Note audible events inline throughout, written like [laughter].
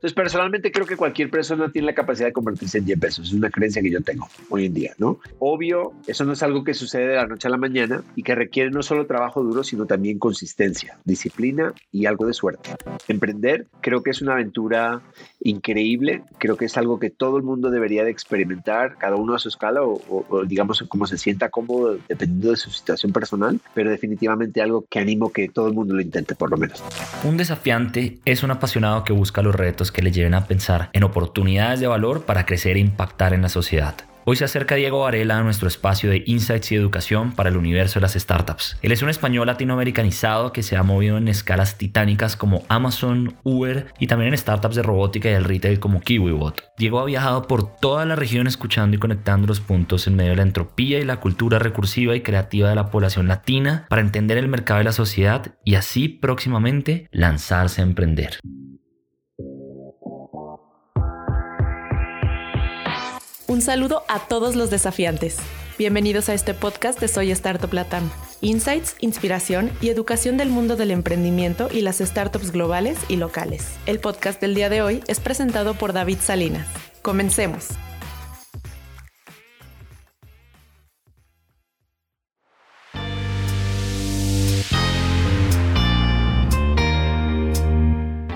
Entonces, personalmente creo que cualquier persona tiene la capacidad de convertirse en 10 pesos. Es una creencia que yo tengo hoy en día, ¿no? Obvio, eso no es algo que sucede de la noche a la mañana y que requiere no solo trabajo duro, sino también consistencia, disciplina y algo de suerte. Emprender creo que es una aventura increíble, creo que es algo que todo el mundo debería de experimentar, cada uno a su escala o, o digamos como se sienta cómodo dependiendo de su situación personal, pero definitivamente algo que animo que todo el mundo lo intente por lo menos. Un desafiante es un apasionado que busca los retos que le lleven a pensar en oportunidades de valor para crecer e impactar en la sociedad. Hoy se acerca Diego Varela a nuestro espacio de Insights y Educación para el universo de las startups. Él es un español latinoamericanizado que se ha movido en escalas titánicas como Amazon, Uber y también en startups de robótica y del retail como KiwiBot. Diego ha viajado por toda la región escuchando y conectando los puntos en medio de la entropía y la cultura recursiva y creativa de la población latina para entender el mercado y la sociedad y así próximamente lanzarse a emprender. Un saludo a todos los desafiantes. Bienvenidos a este podcast de Soy Startup Latam. Insights, inspiración y educación del mundo del emprendimiento y las startups globales y locales. El podcast del día de hoy es presentado por David Salinas. Comencemos.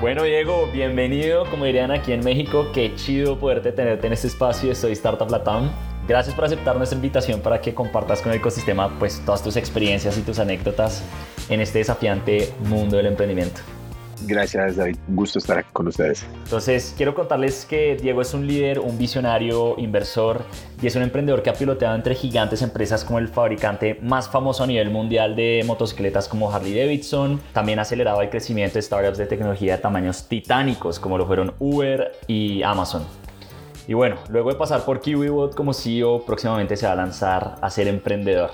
Bueno, Diego, bienvenido. Como dirían aquí en México, qué chido poderte tenerte en este espacio Soy Startup Latam. Gracias por aceptar nuestra invitación para que compartas con el ecosistema pues, todas tus experiencias y tus anécdotas en este desafiante mundo del emprendimiento. Gracias, David. Un gusto estar aquí con ustedes. Entonces, quiero contarles que Diego es un líder, un visionario, inversor y es un emprendedor que ha piloteado entre gigantes empresas como el fabricante más famoso a nivel mundial de motocicletas como Harley Davidson. También ha acelerado el crecimiento de startups de tecnología de tamaños titánicos como lo fueron Uber y Amazon. Y bueno, luego de pasar por KiwiBot como CEO, próximamente se va a lanzar a ser emprendedor.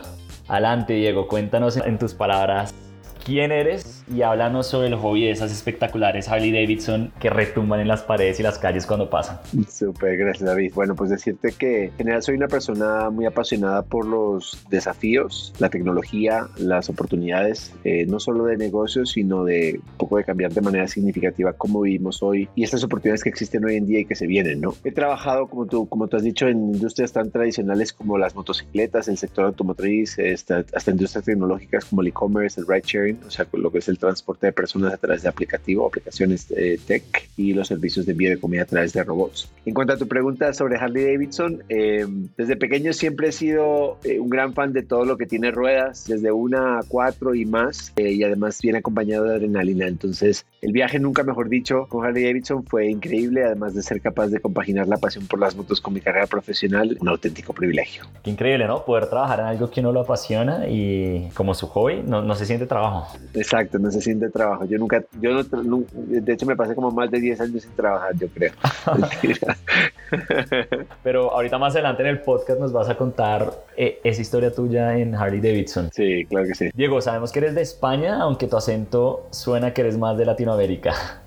Adelante, Diego, cuéntanos en tus palabras quién eres y háblanos sobre el hobby de esas espectaculares Harley Davidson que retumban en las paredes y las calles cuando pasan. Súper, gracias David. Bueno, pues decirte que en general soy una persona muy apasionada por los desafíos, la tecnología, las oportunidades, eh, no solo de negocios, sino de un poco de cambiar de manera significativa cómo vivimos hoy y estas oportunidades que existen hoy en día y que se vienen, ¿no? He trabajado, como tú, como tú has dicho, en industrias tan tradicionales como las motocicletas, el sector automotriz, hasta, hasta industrias tecnológicas como el e-commerce, el ride sharing, o sea, lo que es el transporte de personas a través de aplicativo, aplicaciones de tech y los servicios de envío de comida a través de robots. En cuanto a tu pregunta sobre Harley Davidson, eh, desde pequeño siempre he sido eh, un gran fan de todo lo que tiene ruedas, desde una a cuatro y más, eh, y además viene acompañado de adrenalina. Entonces, el viaje, nunca mejor dicho, con Harley Davidson fue increíble, además de ser capaz de compaginar la pasión por las motos con mi carrera profesional, un auténtico privilegio. Qué increíble, ¿no? Poder trabajar en algo que uno lo apasiona y como su hobby, no, no se siente trabajo. Exacto, no se siente trabajo. Yo nunca, yo no, de hecho me pasé como más de 10 años sin trabajar, yo creo. [laughs] Pero ahorita más adelante en el podcast nos vas a contar eh, esa historia tuya en Harley Davidson. Sí, claro que sí. Diego, sabemos que eres de España, aunque tu acento suena que eres más de Latinoamérica.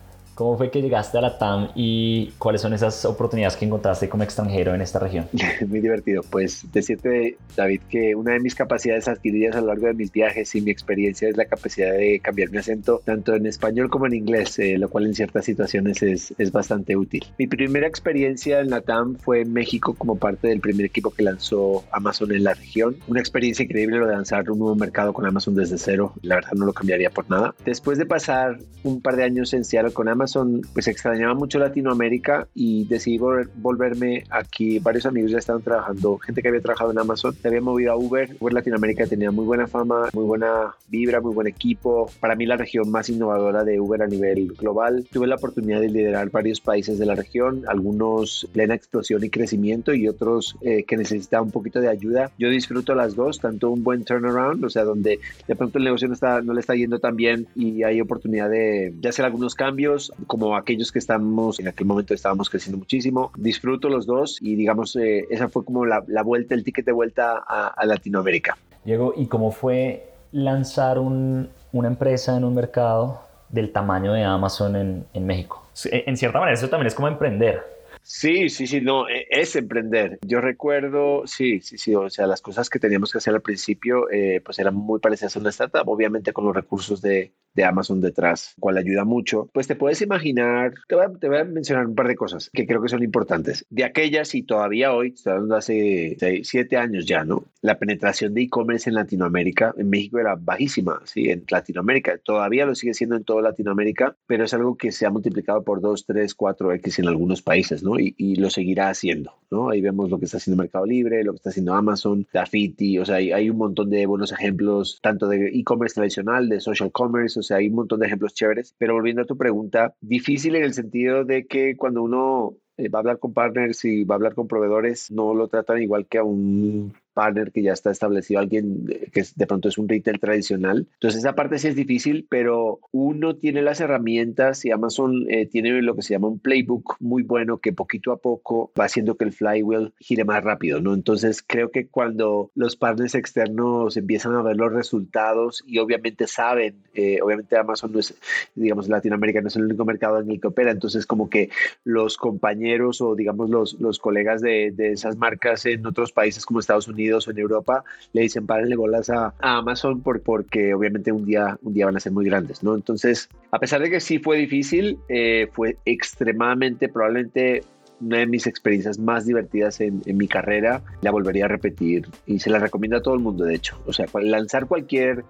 ¿Cómo fue que llegaste a la TAM y cuáles son esas oportunidades que encontraste como extranjero en esta región? [laughs] Muy divertido. Pues decirte, David, que una de mis capacidades adquiridas a lo largo de mis viajes y mi experiencia es la capacidad de cambiar mi acento tanto en español como en inglés, eh, lo cual en ciertas situaciones es, es bastante útil. Mi primera experiencia en la TAM fue en México como parte del primer equipo que lanzó Amazon en la región. Una experiencia increíble lo de lanzar un nuevo mercado con Amazon desde cero. La verdad no lo cambiaría por nada. Después de pasar un par de años en Seattle con Amazon, Amazon, pues extrañaba mucho Latinoamérica y decidí volverme aquí. Varios amigos ya estaban trabajando, gente que había trabajado en Amazon, se había movido a Uber. Uber Latinoamérica tenía muy buena fama, muy buena vibra, muy buen equipo. Para mí la región más innovadora de Uber a nivel global. Tuve la oportunidad de liderar varios países de la región, algunos plena explosión y crecimiento y otros eh, que necesitaban un poquito de ayuda. Yo disfruto las dos, tanto un buen turnaround, o sea, donde de pronto el negocio no, está, no le está yendo tan bien y hay oportunidad de, de hacer algunos cambios, como aquellos que estamos, en aquel momento estábamos creciendo muchísimo. Disfruto los dos y digamos, eh, esa fue como la, la, vuelta, el ticket de vuelta a, a, Latinoamérica. Diego, ¿y cómo fue lanzar un, una empresa en un mercado del tamaño de Amazon en, en México? En cierta manera, eso también es como emprender. Sí, sí, sí, no, e, es emprender. Yo recuerdo, sí, sí, sí, o sea, las cosas que teníamos que hacer al principio, eh, pues eran muy parecidas a una startup, obviamente con los recursos de, de Amazon detrás, cual ayuda mucho. Pues te puedes imaginar, te voy, a, te voy, a, mencionar un par de cosas que creo que son importantes. De aquellas y todavía hoy, estoy hablando hace seis, siete años ya, ¿no? La penetración de e-commerce en Latinoamérica, en México era bajísima, ¿sí? En Latinoamérica, todavía lo sigue siendo en toda Latinoamérica, pero es algo que se ha multiplicado por 2, 3, 4X en algunos países, ¿no? Y, y, lo seguirá haciendo, ¿no? Ahí vemos lo que está haciendo Mercado Libre, lo que está haciendo Amazon, Dafiti, o sea, hay, hay un montón de buenos ejemplos, tanto de e-commerce tradicional, de social commerce, o sea, hay un montón de ejemplos chéveres. Pero volviendo a tu pregunta, difícil en el sentido de que cuando uno eh, va a hablar con partners y va a hablar con proveedores, no lo tratan igual que a un partner que ya está establecido, alguien que de pronto es un retail tradicional. Entonces esa parte sí es difícil, pero uno tiene las herramientas y Amazon eh, tiene lo que se llama un playbook muy bueno que poquito a poco va haciendo que el flywheel gire más rápido, ¿no? Entonces creo que cuando los partners externos empiezan a ver los resultados y obviamente saben, eh, obviamente Amazon no es, digamos, Latinoamérica no es el único mercado en el que opera, entonces como que los compañeros o digamos los, los colegas de, de esas marcas en otros países como Estados Unidos, o en Europa le dicen párenle bolas a, a Amazon por, porque obviamente un día, un día van a ser muy grandes, ¿no? Entonces, a pesar de que sí fue difícil, eh, fue extremadamente, probablemente una de mis experiencias más divertidas en, en, mi carrera. La volvería a repetir y se la recomiendo a todo el mundo, de hecho. O sea, lanzar cualquier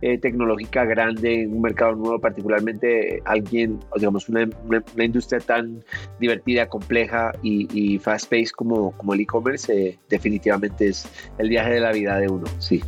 eh, tecnológica grande en un mercado nuevo, particularmente alguien, digamos, una, una, industria tan divertida, compleja y, y fast-paced como, como el e-commerce, eh, definitivamente es el viaje de la vida de uno, sí.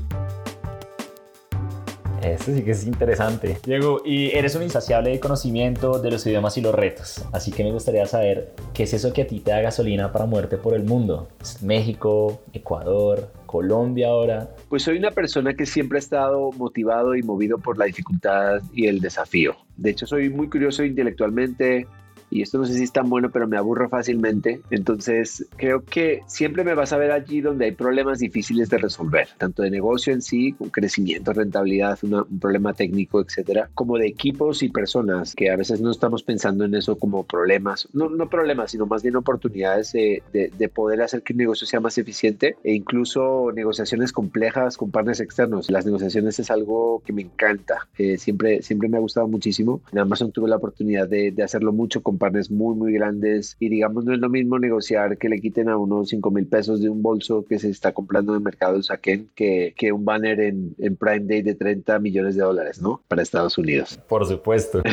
Eso sí que es interesante. Diego, y eres un insaciable de conocimiento de los idiomas y los retos. Así que me gustaría saber qué es eso que a ti te da gasolina para muerte por el mundo. México, Ecuador, Colombia ahora. Pues soy una persona que siempre ha estado motivado y movido por la dificultad y el desafío. De hecho, soy muy curioso intelectualmente, y esto no sé si es tan bueno, pero me aburro fácilmente. Entonces, creo que siempre me vas a ver allí donde hay problemas difíciles de resolver, tanto de negocio en sí, con crecimiento, rentabilidad, una, un problema técnico, etcétera, como de equipos y personas que a veces no estamos pensando en eso como problemas, no, no problemas, sino más bien oportunidades de, de, de, poder hacer que un negocio sea más eficiente e incluso negociaciones complejas con partners externos. Las negociaciones es algo que me encanta, eh, siempre, siempre me ha gustado muchísimo. En Amazon tuve la oportunidad de, de hacerlo mucho con partners muy, muy grandes. Y digamos, no es lo mismo negociar que le quiten a unos 5 mil pesos de un bolso que se está comprando en el mercado de Saquen que, que un banner en, en, Prime Day de 30 millones de dólares, ¿no? Para Estados Unidos. Por supuesto.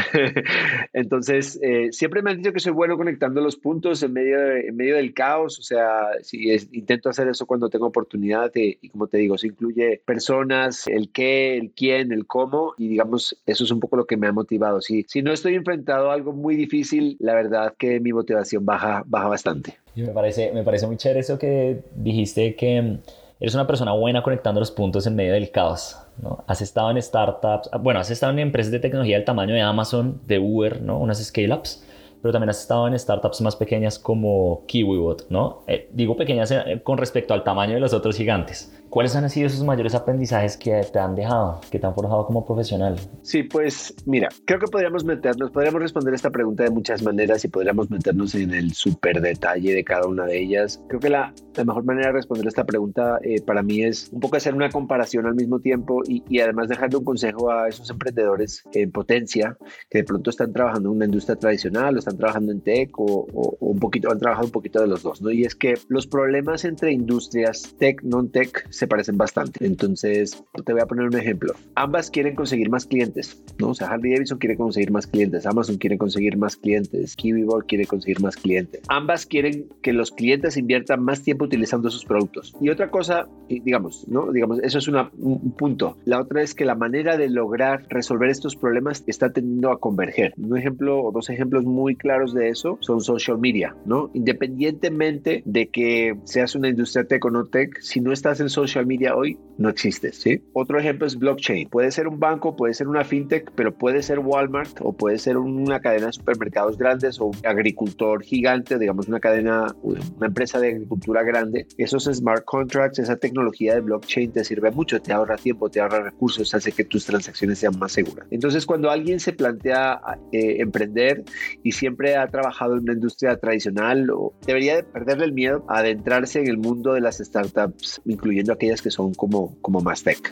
[laughs] Entonces, eh, siempre me han dicho que soy bueno conectando los puntos en medio, de, en medio del caos. O sea, si es, intento hacer eso cuando tengo oportunidad. De, y como te digo, se incluye personas, el qué, el quién, el cómo. Y digamos, eso es un poco lo que me ha motivado. Si, si no estoy enfrentado a algo muy difícil, la verdad que mi motivación baja, baja bastante. Y me parece, me parece muy chévere eso que dijiste que eres una persona buena conectando los puntos en medio del caos. ¿no? Has estado en startups, bueno, has estado en empresas de tecnología del tamaño de Amazon, de Uber, ¿no? unas scale-ups, pero también has estado en startups más pequeñas como KiwiBot, ¿no? Eh, digo pequeñas eh, con respecto al tamaño de los otros gigantes. ¿Cuáles han sido esos mayores aprendizajes que te han dejado, que te han forjado como profesional? Sí, pues mira, creo que podríamos meternos, podríamos responder esta pregunta de muchas maneras y podríamos meternos en el súper detalle de cada una de ellas. Creo que la, la mejor manera de responder esta pregunta eh, para mí es un poco hacer una comparación al mismo tiempo y, y, además dejarle un consejo a esos emprendedores en potencia que de pronto están trabajando en una industria tradicional o están trabajando en tech o, o, o un poquito, han trabajado un poquito de los dos, ¿no? Y es que los problemas entre industrias tech, non-tech, se parecen bastante. Entonces, te voy a poner un ejemplo. Ambas quieren conseguir más clientes, ¿no? O sea, Harley Davidson quiere conseguir más clientes, Amazon quiere conseguir más clientes, KiwiBoard quiere conseguir más clientes. Ambas quieren que los clientes inviertan más tiempo utilizando sus productos. Y otra cosa, digamos, ¿no? Digamos, eso es una, un punto. La otra es que la manera de lograr resolver estos problemas está tendiendo a converger. Un ejemplo o dos ejemplos muy claros de eso son social media, ¿no? Independientemente de que seas una industria tech o no tech, si no estás en social media hoy, no existe, ¿sí? Otro ejemplo es blockchain. Puede ser un banco, puede ser una fintech, pero puede ser Walmart o puede ser una cadena de supermercados grandes o un agricultor gigante, digamos una cadena, una empresa de agricultura grande. Esos smart contracts, esa tecnología de blockchain te sirve mucho, te ahorra tiempo, te ahorra recursos, hace que tus transacciones sean más seguras. Entonces, cuando alguien se plantea eh, emprender y siempre siempre ha trabajado en una industria tradicional o debería perderle el miedo a adentrarse en el mundo de las startups, incluyendo aquellas que son como, como más tech.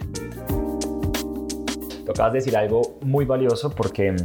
Tocabas decir algo muy valioso porque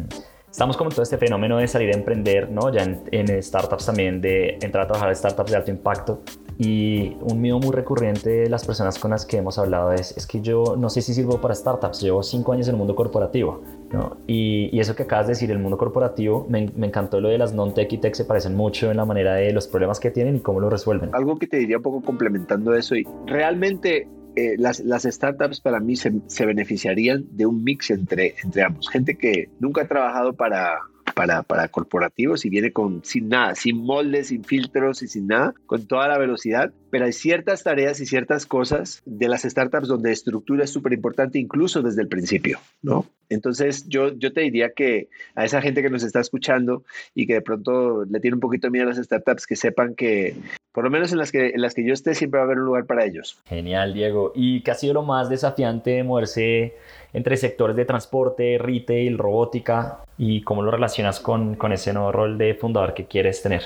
estamos como en todo este fenómeno de salir a emprender, ¿no? Ya en, startups también, de entrar a trabajar en startups de alto impacto. Y un miedo muy recurrente de las personas con las que hemos hablado es, es que yo no sé si sirvo para startups, llevo cinco años en el mundo corporativo, ¿no? Y, y eso que acabas de decir, el mundo corporativo, me, encantó lo de las non-tech y tech, se parecen mucho en la manera de los problemas que tienen y cómo lo resuelven. Algo que te diría un poco complementando eso, y realmente eh, las, las, startups para mí se, se, beneficiarían de un mix entre, entre ambos. Gente que nunca ha trabajado para, para, para, corporativos y viene con sin nada, sin moldes, sin filtros y sin nada, con toda la velocidad. Pero hay ciertas tareas y ciertas cosas de las startups donde estructura es súper importante incluso desde el principio, ¿no? Entonces yo, yo te diría que a esa gente que nos está escuchando y que de pronto le tiene un poquito miedo a las startups, que sepan que por lo menos en las que, en las que yo esté, siempre va a haber un lugar para ellos. Genial, Diego. ¿Y qué ha sido lo más desafiante de moverse entre sectores de transporte, retail, robótica? ¿Y cómo lo relacionas con, con ese nuevo rol de fundador que quieres tener?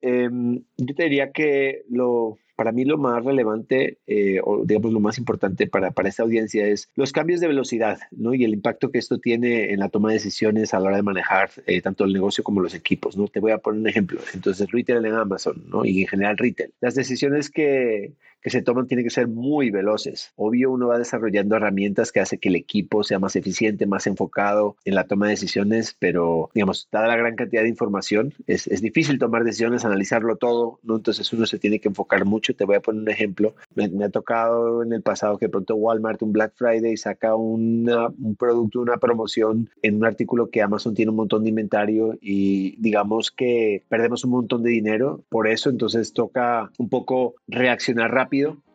Em, yo te diría que lo, para mí lo más relevante eh, o digamos lo más importante para, para esta audiencia es los cambios de velocidad ¿no? y el impacto que esto tiene en la toma de decisiones a la hora de manejar eh, tanto el negocio como los equipos. ¿no? Te voy a poner un ejemplo. Entonces, retail en Amazon ¿no? y en general retail. Las decisiones que, que se toman tienen que ser muy veloces. Obvio, uno va desarrollando herramientas que hace que el equipo sea más eficiente, más enfocado en la toma de decisiones, pero digamos, dada la gran cantidad de información, es, es difícil tomar decisiones, analizarlo todo, ¿no? Entonces uno se tiene que enfocar mucho. Te voy a poner un ejemplo. Me, ha tocado en el pasado que pronto Walmart, un Black Friday, saca una, un producto, una promoción en un artículo que Amazon tiene un montón de inventario y digamos que perdemos un montón de dinero por eso, entonces toca un poco reaccionar rápido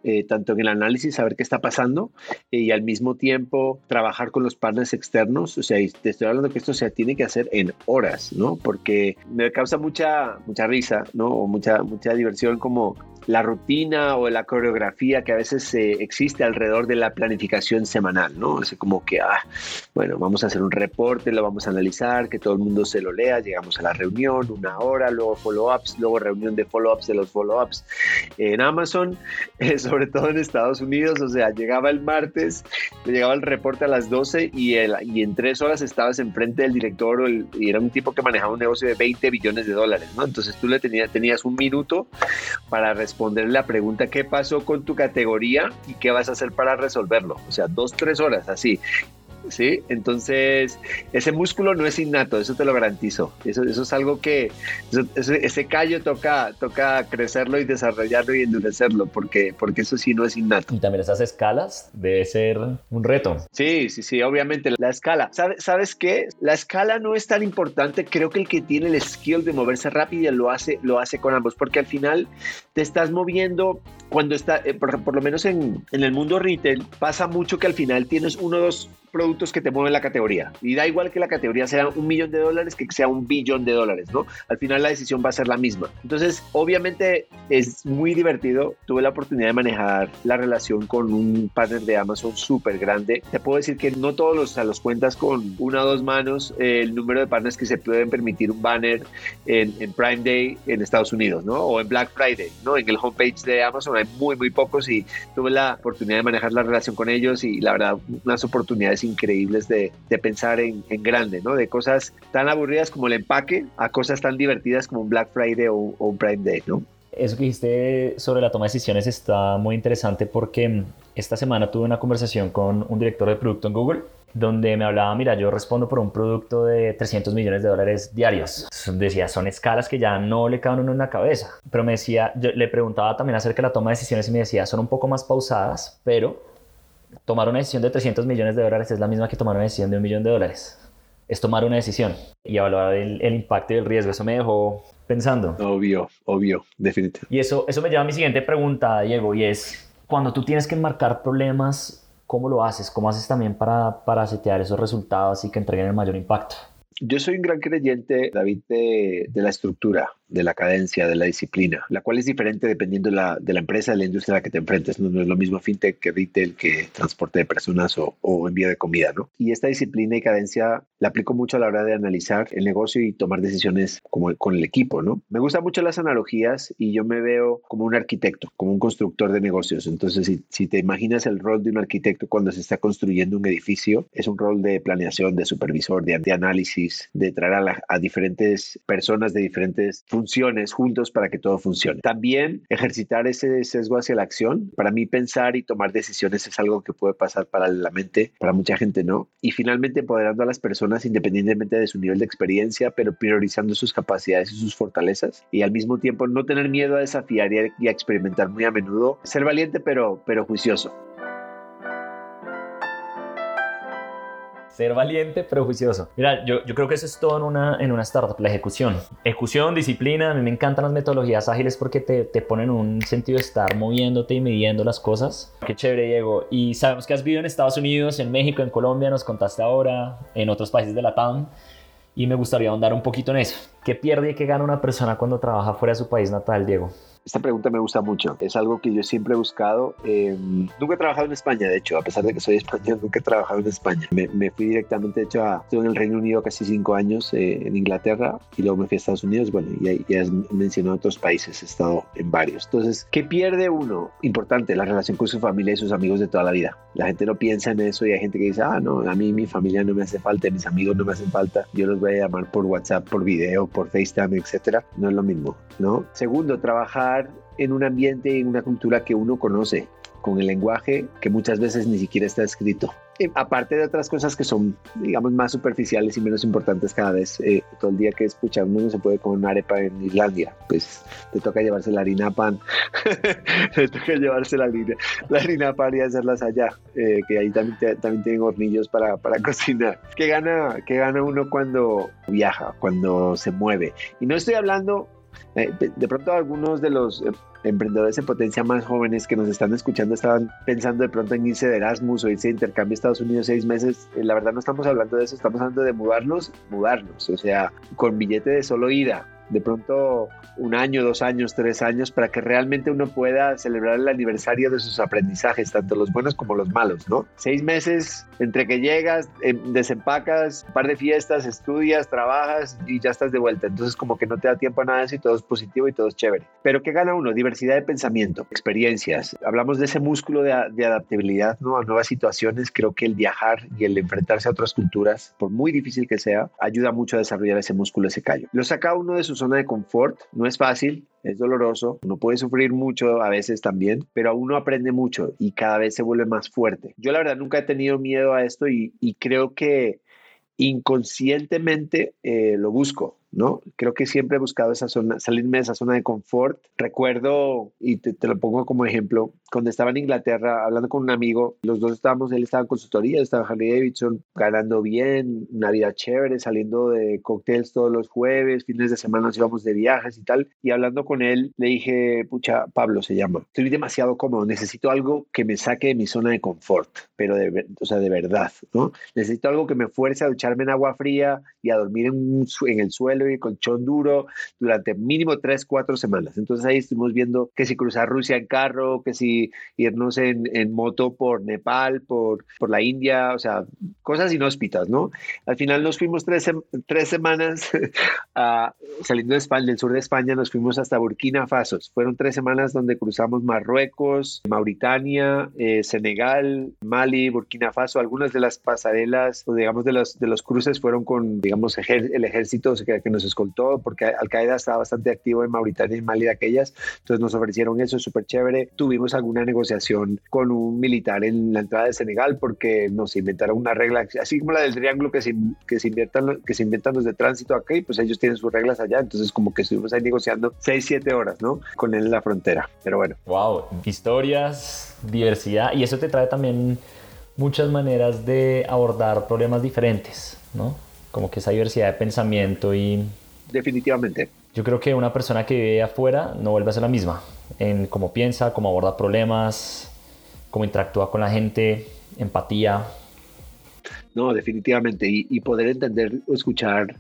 eh, tanto en el análisis, saber qué está pasando eh, y al mismo tiempo trabajar con los partners externos. O sea, te estoy hablando que esto se tiene que hacer en horas, ¿no? Porque me causa mucha, mucha risa, ¿no? O mucha, mucha diversión como la rutina o la coreografía que a veces eh, existe alrededor de la planificación semanal, ¿no? Es como que, ah, bueno, vamos a hacer un reporte, lo vamos a analizar, que todo el mundo se lo lea, llegamos a la reunión, una hora, luego follow-ups, luego reunión de follow-ups de los follow-ups en Amazon, [laughs] eh, sobre todo en Estados Unidos, o sea, llegaba el martes, le llegaba el reporte a las 12 y, el, y en tres horas estabas enfrente del director y era un tipo que manejaba un negocio de 20 billones de dólares, ¿no? Entonces tú le tenías, tenías un minuto para responder responder la pregunta qué pasó con tu categoría y qué vas a hacer para resolverlo. O sea, dos, tres horas así. ¿Sí? Entonces, ese músculo no es innato, eso te lo garantizo. Eso, eso es algo que, ese callo toca, toca crecerlo y desarrollarlo y endurecerlo, porque, porque eso sí no es innato. Y también esas escalas debe ser un reto. Sí, sí, sí, obviamente la escala. ¿Sabes, ¿Sabes qué? La escala no es tan importante, creo que el que tiene el skill de moverse rápido lo hace, lo hace con ambos, porque al final te estás moviendo cuando está, eh, por, por, lo menos en, en el mundo retail, pasa mucho que al final tienes uno o dos productos que te mueven la categoría. Y da igual que la categoría sea un millón de dólares que sea un billón de dólares, ¿no? Al final la decisión va a ser la misma. Entonces, obviamente es muy divertido. Tuve la oportunidad de manejar la relación con un partner de Amazon súper grande. Te puedo decir que no todos los, a los cuentas con una o dos manos eh, el número de partners que se pueden permitir un banner en, en, Prime Day en Estados Unidos, ¿no? O en Black Friday, ¿no? En el homepage de Amazon hay muy, muy pocos y tuve la oportunidad de manejar la relación con ellos y la verdad, unas oportunidades increíbles de, de pensar en, en, grande, ¿no? De cosas tan aburridas como el empaque a cosas tan divertidas como un Black Friday o, o un Prime Day, ¿no? Eso que dijiste sobre la toma de decisiones está muy interesante porque esta semana tuve una conversación con un director de producto en Google donde me hablaba, mira, yo respondo por un producto de 300 millones de dólares diarios. Decía, son escalas que ya no le caben uno en la cabeza. Pero me decía, yo le preguntaba también acerca de la toma de decisiones y me decía, son un poco más pausadas, pero tomar una decisión de 300 millones de dólares es la misma que tomar una decisión de un millón de dólares. Es tomar una decisión y evaluar el, el impacto y el riesgo. Eso me dejó pensando. Obvio, obvio, definitivamente. Y eso, eso me lleva a mi siguiente pregunta, Diego, y es, cuando tú tienes que enmarcar problemas, ¿cómo lo haces? ¿Cómo haces también para, para setear esos resultados y que entreguen el mayor impacto? Yo soy un gran creyente, David, de, de, la estructura. De la cadencia, de la disciplina, la cual es diferente dependiendo de la, de la empresa, de la industria a la que te enfrentes. ¿no? es lo mismo fintech que retail, que transporte de personas o, envío de comida. ¿no? Y esta disciplina y cadencia la aplico mucho a la hora de analizar el negocio y tomar decisiones como con el equipo. ¿no? Me gustan mucho las analogías y yo me veo como un arquitecto, como un constructor de negocios. Entonces, si, si te imaginas el rol de un arquitecto cuando se está construyendo un edificio, es un rol de planeación, de supervisor, de, de análisis, de traer a, a diferentes personas de diferentes funciones juntos para que todo funcione. También ejercitar ese sesgo hacia la acción. Para mí pensar y tomar decisiones es algo que puede pasar paralelamente, para mucha gente no. Y finalmente empoderando a las personas independientemente de su nivel de experiencia, pero priorizando sus capacidades y sus fortalezas y al mismo tiempo no tener miedo a desafiar y a, experimentar muy a menudo. Ser valiente pero, pero juicioso. Ser valiente, pero juicioso. Mira, yo, yo creo que eso es todo en una, en una startup, la ejecución. Ejecución, disciplina, a mí me encantan las metodologías ágiles porque te, te ponen un sentido de estar moviéndote y midiendo las cosas. Qué chévere, Diego. Y sabemos que has vivido en Estados Unidos, en México, en Colombia, nos contaste ahora, en otros países de la TAM. Y me gustaría ahondar un poquito en eso. ¿Qué pierde y qué gana una persona cuando trabaja fuera de su país natal, Diego? Esta pregunta me gusta mucho. Es algo que yo siempre he buscado. Eh, nunca he trabajado en España, de hecho, a pesar de que soy [laughs] español, nunca he trabajado en España. Me, fui directamente, de hecho, a, estuve en el Reino Unido casi cinco años, eh, en Inglaterra, y luego me fui a Estados Unidos. Bueno, ya, ya has mencionado otros países, he estado en varios. Entonces, ¿qué pierde uno? Importante, la relación con su familia y sus amigos de toda la vida. La gente no piensa en eso y hay gente que dice, ah, no, a mí mi familia no me hace falta, mis amigos no me hacen falta, yo los voy a llamar por WhatsApp, por video, por FaceTime, etcétera. No es lo mismo, ¿no? Segundo, trabajar en un ambiente, en una cultura que uno conoce, con el lenguaje que muchas veces ni siquiera está escrito. Aparte de otras cosas que son, digamos, más superficiales y menos importantes cada vez, eh, todo el día que escucha uno no se puede comer una arepa en Islandia, pues te toca llevarse la harina pan, [laughs] te toca llevarse la harina, la harina pan y hacerlas allá, eh, que ahí también, te, también tienen hornillos para, para [laughs] cocinar. ¿Qué gana, ¿Qué gana uno cuando viaja, cuando se mueve? Y no estoy hablando de pronto algunos de los eh, emprendedores en potencia más jóvenes que nos están escuchando estaban pensando de pronto en irse de Erasmus o irse de intercambio a Estados Unidos seis meses. Eh, la verdad no estamos hablando de eso, estamos hablando de mudarnos, mudarnos, o sea, con billete de solo ida, de pronto un año, dos años, tres años, para que realmente uno pueda celebrar el aniversario de sus aprendizajes, tanto los buenos como los malos, ¿no? Seis meses entre que llegas, eh, desempacas, un par de fiestas, estudias, trabajas y ya estás de vuelta. Entonces como que no te da tiempo a nada de eso todo es positivo y todo es chévere. Pero ¿qué gana uno? Diversidad de pensamiento, experiencias. Hablamos de ese músculo de, de adaptabilidad ¿no? a nuevas situaciones. Creo que el viajar y el enfrentarse a otras culturas, por muy difícil que sea, ayuda mucho a desarrollar ese músculo, ese callo. Lo saca uno de sus zona de confort. No es fácil, es doloroso, uno puede sufrir mucho a veces también, pero uno aprende mucho y cada vez se vuelve más fuerte. Yo la verdad nunca he tenido miedo a esto y, y creo que inconscientemente eh, lo busco. ¿No? Creo que siempre he buscado esa zona, salirme de esa zona de confort. Recuerdo, y te, te, lo pongo como ejemplo, cuando estaba en Inglaterra hablando con un amigo, los dos estábamos, él estaba en consultoría, estaba Harley Davidson, ganando bien, una vida chévere, saliendo de cócteles todos los jueves, fines de semana nos íbamos de viajes y tal, y hablando con él, le dije, pucha, Pablo se llama, estoy demasiado cómodo, necesito algo que me saque de mi zona de confort, pero de, o sea, de verdad, ¿no? Necesito algo que me fuerce a ducharme en agua fría y a dormir en, en el suelo y colchón duro durante mínimo tres, cuatro semanas. Entonces ahí estuvimos viendo que si cruzar Rusia en carro, que si irnos en, en moto por Nepal, por, por la India, o sea, cosas inhóspitas, ¿no? Al final nos fuimos tres, tres semanas [laughs] a, saliendo de España, del sur de España, nos fuimos hasta Burkina Faso. Fueron tres semanas donde cruzamos Marruecos, Mauritania, eh, Senegal, Mali, Burkina Faso. Algunas de las pasarelas, o digamos, de los, de los cruces fueron con, digamos, ejer, el ejército que, que nos escoltó, porque Al Qaeda estaba bastante activo en Mauritania y Mali de aquellas, entonces nos ofrecieron eso, súper chévere. Tuvimos alguna negociación con un militar en la entrada de Senegal porque nos inventaron una regla, así como la del triángulo que se, que se, inventan, que se inventan los de tránsito aquí, pues ellos tienen sus reglas allá, entonces como que estuvimos ahí negociando 6, 7 horas, ¿no? Con él en la frontera, pero bueno. Wow, historias, diversidad, y eso te trae también muchas maneras de abordar problemas diferentes, ¿no? Como que esa diversidad de pensamiento y... Definitivamente. Yo creo que una persona que vive afuera no vuelve a ser la misma en cómo piensa, cómo aborda problemas, cómo interactúa con la gente, empatía. No, definitivamente. Y, y poder entender o escuchar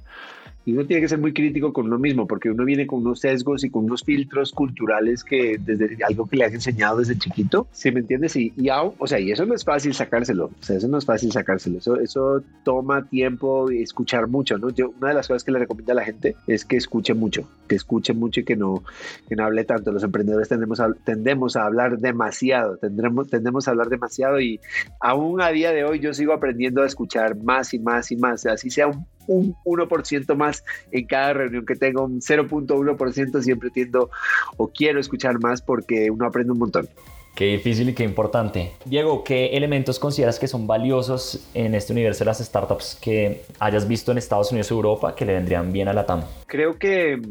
Y uno tiene que ser muy crítico con uno mismo, porque uno viene con unos sesgos y con unos filtros culturales que desde algo que le has enseñado desde chiquito, ¿sí me entiendes? Y, y o sea, y eso no es fácil sacárselo, o sea, eso no es fácil sacárselo, eso, eso toma tiempo y escuchar mucho, ¿no? Yo, una de las cosas que le recomiendo a la gente es que escuche mucho, que escuche mucho y que no, que no hable tanto. Los emprendedores tendemos a, tendemos a hablar demasiado, tendremos, tendemos a hablar demasiado y aún a día de hoy yo sigo aprendiendo a escuchar más y más y más, así sea un un 1% más en cada reunión que tengo, un 0.1% siempre tiendo o quiero escuchar más porque uno aprende un montón. Qué difícil y qué importante. Diego, ¿qué elementos consideras que son valiosos en este universo de las startups que hayas visto en Estados Unidos o Europa que le vendrían bien a la TAM? Creo que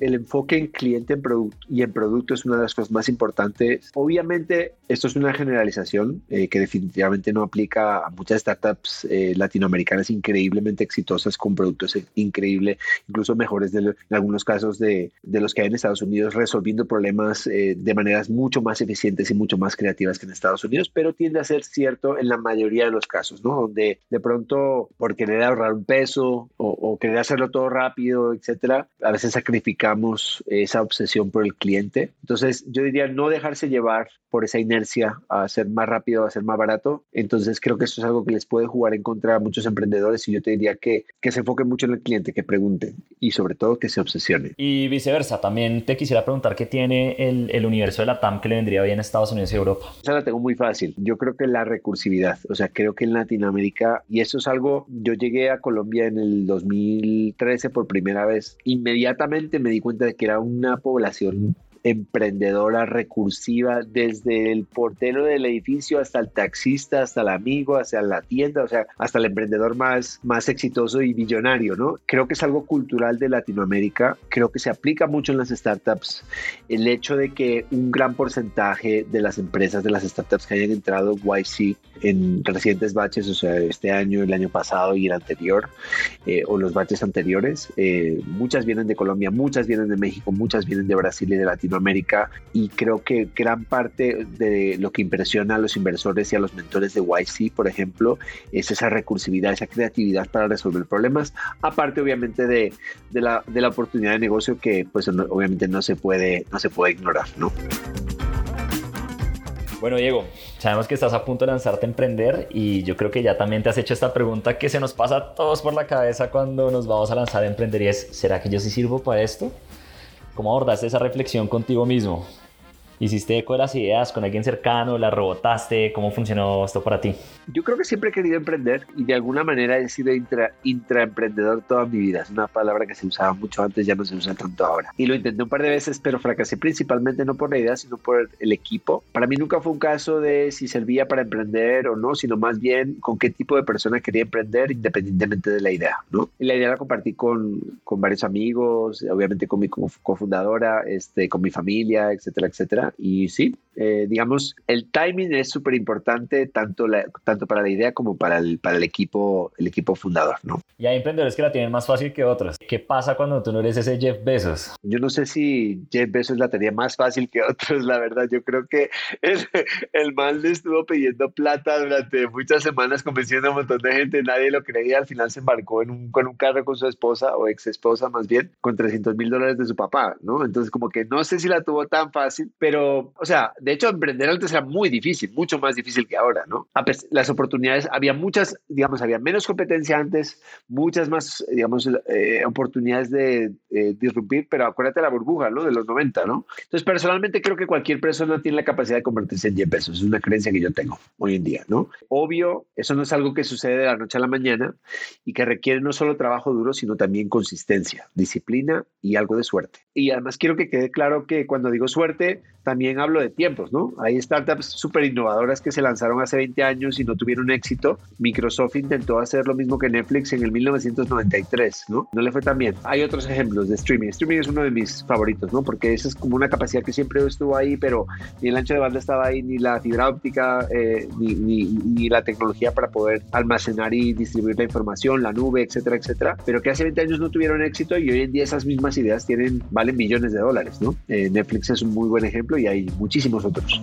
el enfoque en cliente en producto y en producto es una de las cosas más importantes. Obviamente, esto es una generalización eh, que definitivamente no aplica a muchas startups eh, latinoamericanas increíblemente exitosas con productos increíbles, incluso mejores de, en algunos casos de, de, los que hay en Estados Unidos, resolviendo problemas eh, de maneras mucho más eficientes y mucho más creativas que en Estados Unidos, pero tiende a ser cierto en la mayoría de los casos, ¿no? Donde de pronto, por querer ahorrar un peso o, o querer hacerlo todo rápido, etcétera, a veces sacrifica esa obsesión por el cliente. Entonces, yo diría no dejarse llevar por esa inercia a ser más rápido, a ser más barato. Entonces, creo que esto es algo que les puede jugar en contra a muchos emprendedores y yo te diría que, que se enfoquen mucho en el cliente, que pregunten y sobre todo que se obsesionen. Y viceversa, también te quisiera preguntar qué tiene el, el universo de la TAM que le vendría bien a Estados Unidos y Europa. Esa la tengo muy fácil. Yo creo que la recursividad, o sea, creo que en Latinoamérica, y eso es algo, yo llegué a Colombia en el 2013 por primera vez, inmediatamente me di cuenta de que era una población emprendedora, recursiva, desde el portero del edificio hasta el taxista, hasta el amigo, hasta la tienda, o sea, hasta el emprendedor más, más exitoso y millonario, ¿no? Creo que es algo cultural de Latinoamérica, creo que se aplica mucho en las startups el hecho de que un gran porcentaje de las empresas, de las startups que hayan entrado YC en recientes baches, o sea, este año, el año pasado y el anterior, eh, o los baches anteriores, eh, muchas vienen de Colombia, muchas vienen de México, muchas vienen de Brasil y de Latinoamérica América y creo que gran parte de lo que impresiona a los inversores y a los mentores de YC, por ejemplo, es esa recursividad, esa creatividad para resolver problemas, aparte obviamente de, de, la, de la oportunidad de negocio que pues obviamente no se puede, no se puede ignorar, ¿no? Bueno, Diego, sabemos que estás a punto de lanzarte a emprender y yo creo que ya también te has hecho esta pregunta que se nos pasa a todos por la cabeza cuando nos vamos a lanzar a emprender y es, ¿será que yo sí sirvo para esto? ¿Cómo abordaste esa reflexión contigo mismo? ¿Hiciste eco de las ideas con alguien cercano? ¿La rebotaste? ¿Cómo funcionó esto para ti? Yo creo que siempre he querido emprender y de alguna manera he sido intra, intraemprendedor toda mi vida. Es una palabra que se usaba mucho antes, ya no se usa tanto ahora. Y lo intenté un par de veces, pero fracasé principalmente no por la idea, sino por el equipo. Para mí nunca fue un caso de si servía para emprender o no, sino más bien con qué tipo de persona quería emprender independientemente de la idea, ¿no? Y la idea la compartí con, con varios amigos, obviamente con mi cofundadora, este, con mi familia, etcétera, etcétera y sí, eh, digamos, el timing es súper importante tanto, tanto para la idea como para el, para el, equipo, el equipo fundador, ¿no? Y hay emprendedores que la tienen más fácil que otros. ¿Qué pasa cuando tú no eres ese Jeff Bezos? Yo no sé si Jeff Bezos la tenía más fácil que otros, la verdad. Yo creo que el, el mal le estuvo pidiendo plata durante muchas semanas, convenciendo a un montón de gente, nadie lo creía. Al final se embarcó en un, con un carro con su esposa o ex esposa más bien, con 300 mil dólares de su papá, ¿no? Entonces como que no sé si la tuvo tan fácil, pero, o sea, de hecho, emprender antes era muy difícil, mucho más difícil que ahora, ¿no? Las oportunidades, había muchas, digamos, había menos competencia antes, muchas más, digamos, eh, oportunidades de eh, disrumpir, pero acuérdate la burbuja, ¿no? De los 90, ¿no? Entonces, personalmente creo que cualquier persona tiene la capacidad de convertirse en 10 pesos, es una creencia que yo tengo hoy en día, ¿no? Obvio, eso no es algo que sucede de la noche a la mañana y que requiere no solo trabajo duro, sino también consistencia, disciplina y algo de suerte. Y además quiero que quede claro que cuando digo suerte, también hablo de ¿no? Hay startups súper innovadoras que se lanzaron hace 20 años y no tuvieron éxito. Microsoft intentó hacer lo mismo que Netflix en el 1993, ¿no? Le fue tan bien. Hay otros ejemplos de streaming. Streaming es uno de mis favoritos, ¿no? Porque esa es como una capacidad que siempre estuvo ahí, pero ni el ancho de banda estaba ahí, ni la fibra óptica, eh, ni, la tecnología para poder almacenar y distribuir la información, la nube, etcétera, etcétera. Pero que hace 20 años no tuvieron éxito y hoy en día esas mismas ideas tienen, valen millones de dólares. Eh, Netflix es un muy buen ejemplo y hay muchísimos otros.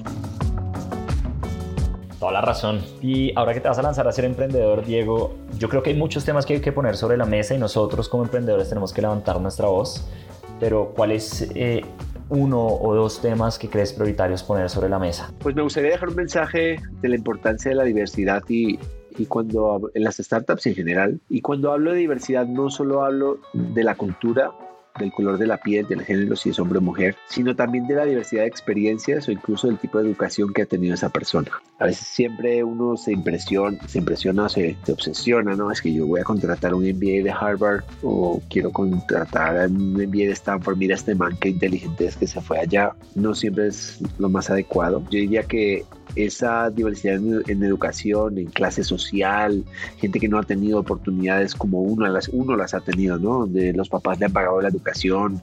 Toda la razón. Y ahora que te vas a lanzar a ser emprendedor, Diego, yo creo que hay muchos temas que hay que poner sobre la mesa y nosotros como emprendedores tenemos que levantar nuestra voz. Pero ¿cuál es eh, uno o dos temas que crees prioritarios poner sobre la mesa? Pues me gustaría dejar un mensaje de la importancia de la diversidad y, y cuando en las startups en general. Y cuando hablo de diversidad no solo hablo de la cultura del color de la piel, del género, si es hombre o mujer, sino también de la diversidad de experiencias o incluso del tipo de educación que ha tenido esa persona. A veces siempre uno se impresiona, se impresiona o se, obsesiona, ¿no? Es que yo voy a contratar un MBA de Harvard o quiero contratar un MBA de Stanford, mira este man qué inteligente es que se fue allá. No siempre es lo más adecuado. Yo diría que esa diversidad en, educación, en clase social, gente que no ha tenido oportunidades como uno las, uno las ha tenido, ¿no? Donde los papás le han pagado la educación,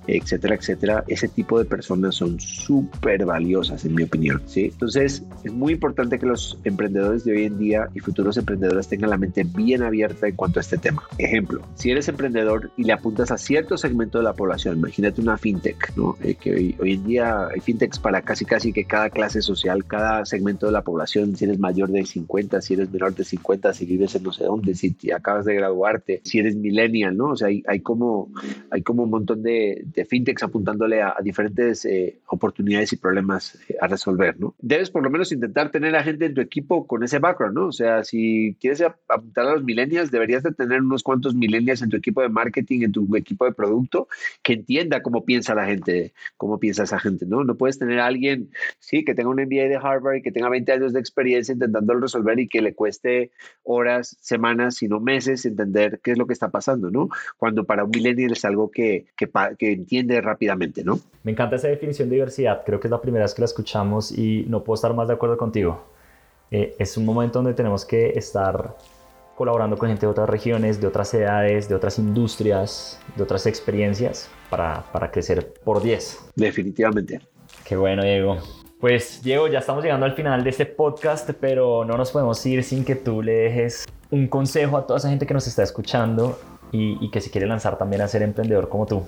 etcétera, etcétera. Ese tipo de personas son súper valiosas, en mi opinión, ¿sí? Entonces, es muy importante que los emprendedores de hoy en día y futuros emprendedores tengan la mente bien abierta en cuanto a este tema. Ejemplo, si eres emprendedor y le apuntas a cierto segmento de la población, imagínate una fintech, ¿no? Eh, que hoy, hoy en día hay fintechs para casi casi que cada clase social, cada segmento de la población, si eres mayor de 50, si eres menor de 50, si vives en no sé dónde, si acabas de graduarte, si eres millennial, ¿no? O sea, hay, hay como, hay como un montón de, de fintechs apuntándole a, diferentes eh, oportunidades y problemas eh, a resolver, ¿no? Debes por lo menos intentar tener a gente en tu equipo con ese background, ¿no? O sea, si quieres apuntar a los millennials, deberías de tener unos cuantos millennials en tu equipo de marketing, en tu equipo de producto, que entienda cómo piensa la gente, cómo piensa esa gente, ¿no? No puedes tener a alguien, sí, que tenga un MBA de Harvard y que tenga 20 años de experiencia intentando resolver y que le cueste horas, semanas, sino meses entender qué es lo que está pasando, ¿no? Cuando para un millennial es algo que, que, que entiende rápidamente, ¿no? Me encanta esa definición de diversidad, creo que es la primera vez que la escuchamos y no puedo estar más de acuerdo contigo. Eh, es un momento donde tenemos que estar colaborando con gente de otras regiones, de otras edades, de otras industrias, de otras experiencias para, para crecer por 10. Definitivamente. Qué bueno, Diego. Pues Diego, ya estamos llegando al final de este podcast, pero no nos podemos ir sin que tú le dejes un consejo a toda esa gente que nos está escuchando y, y que se quiere lanzar también a ser emprendedor como tú.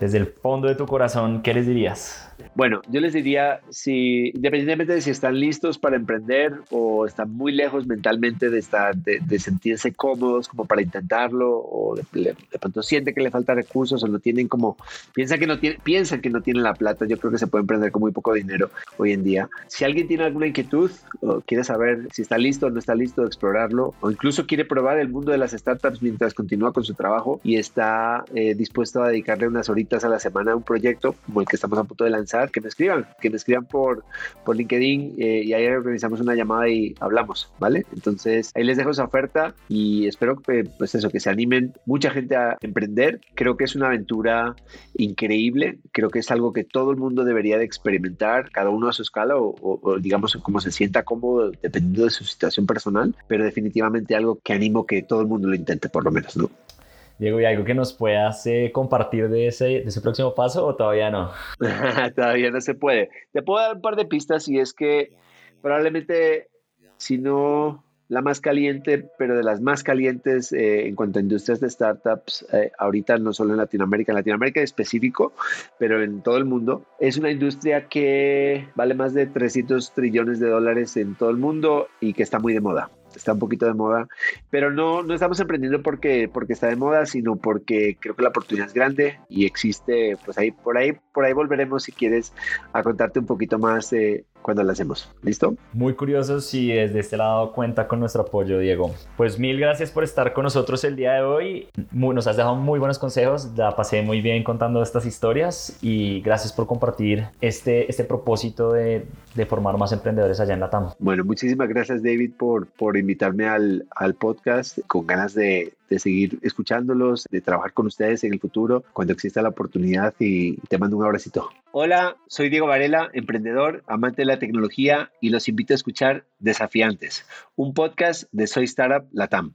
Desde el fondo de tu corazón, ¿qué les dirías? Bueno, yo les diría, si independientemente de si están listos para emprender o están muy lejos mentalmente de, estar, de, sentirse cómodos como para intentarlo o de, pronto sienten que le falta recursos o no tienen como, piensan que no, tienen, piensan que no tienen la plata, yo creo que se puede emprender con muy poco dinero hoy en día. Si alguien tiene alguna inquietud o quiere saber si está listo o no está listo de explorarlo o incluso quiere probar el mundo de las startups mientras continúa con su trabajo y está eh, dispuesto a dedicarle unas horitas a la semana un proyecto como el que estamos a punto de lanzar, que me escriban, que me escriban por, por LinkedIn eh, y ahí organizamos una llamada y hablamos, ¿vale? Entonces ahí les dejo esa oferta y espero que, pues eso, que se animen mucha gente a emprender. Creo que es una aventura increíble, creo que es algo que todo el mundo debería de experimentar, cada uno a su escala o, o digamos como se sienta cómodo dependiendo de su situación personal, pero definitivamente algo que animo que todo el mundo lo intente por lo menos, ¿no? Diego, ¿y algo que nos puedas eh, compartir de ese, próximo paso o todavía no? [laughs] todavía no se puede. Te puedo dar un par de pistas y es que probablemente, si no la más caliente, pero de las más calientes eh, en cuanto a industrias de startups, eh, ahorita no solo en Latinoamérica, en Latinoamérica en específico, pero en todo el mundo. Es una industria que vale más de 300 trillones de dólares en todo el mundo y que está muy de moda está un poquito de moda, pero no, no estamos emprendiendo porque, porque está de moda, sino porque creo que la oportunidad es grande y existe, pues ahí, por ahí, por ahí volveremos si quieres a contarte un poquito más de cuando la hacemos. ¿Listo? Muy curioso si desde este lado cuenta con nuestro apoyo, Diego. Pues mil gracias por estar con nosotros el día de hoy. nos has dejado muy buenos consejos, la pasé muy bien contando estas historias y gracias por compartir este, este propósito de, de formar más emprendedores allá en la TAM. Bueno, muchísimas gracias David por, por invitarme al, al podcast con ganas de, de seguir escuchándolos, de trabajar con ustedes en el futuro cuando exista la oportunidad y te mando un abracito. Hola, soy Diego Varela, emprendedor, amante de la tecnología y los invito a escuchar Desafiantes, un podcast de Soy Startup Latam.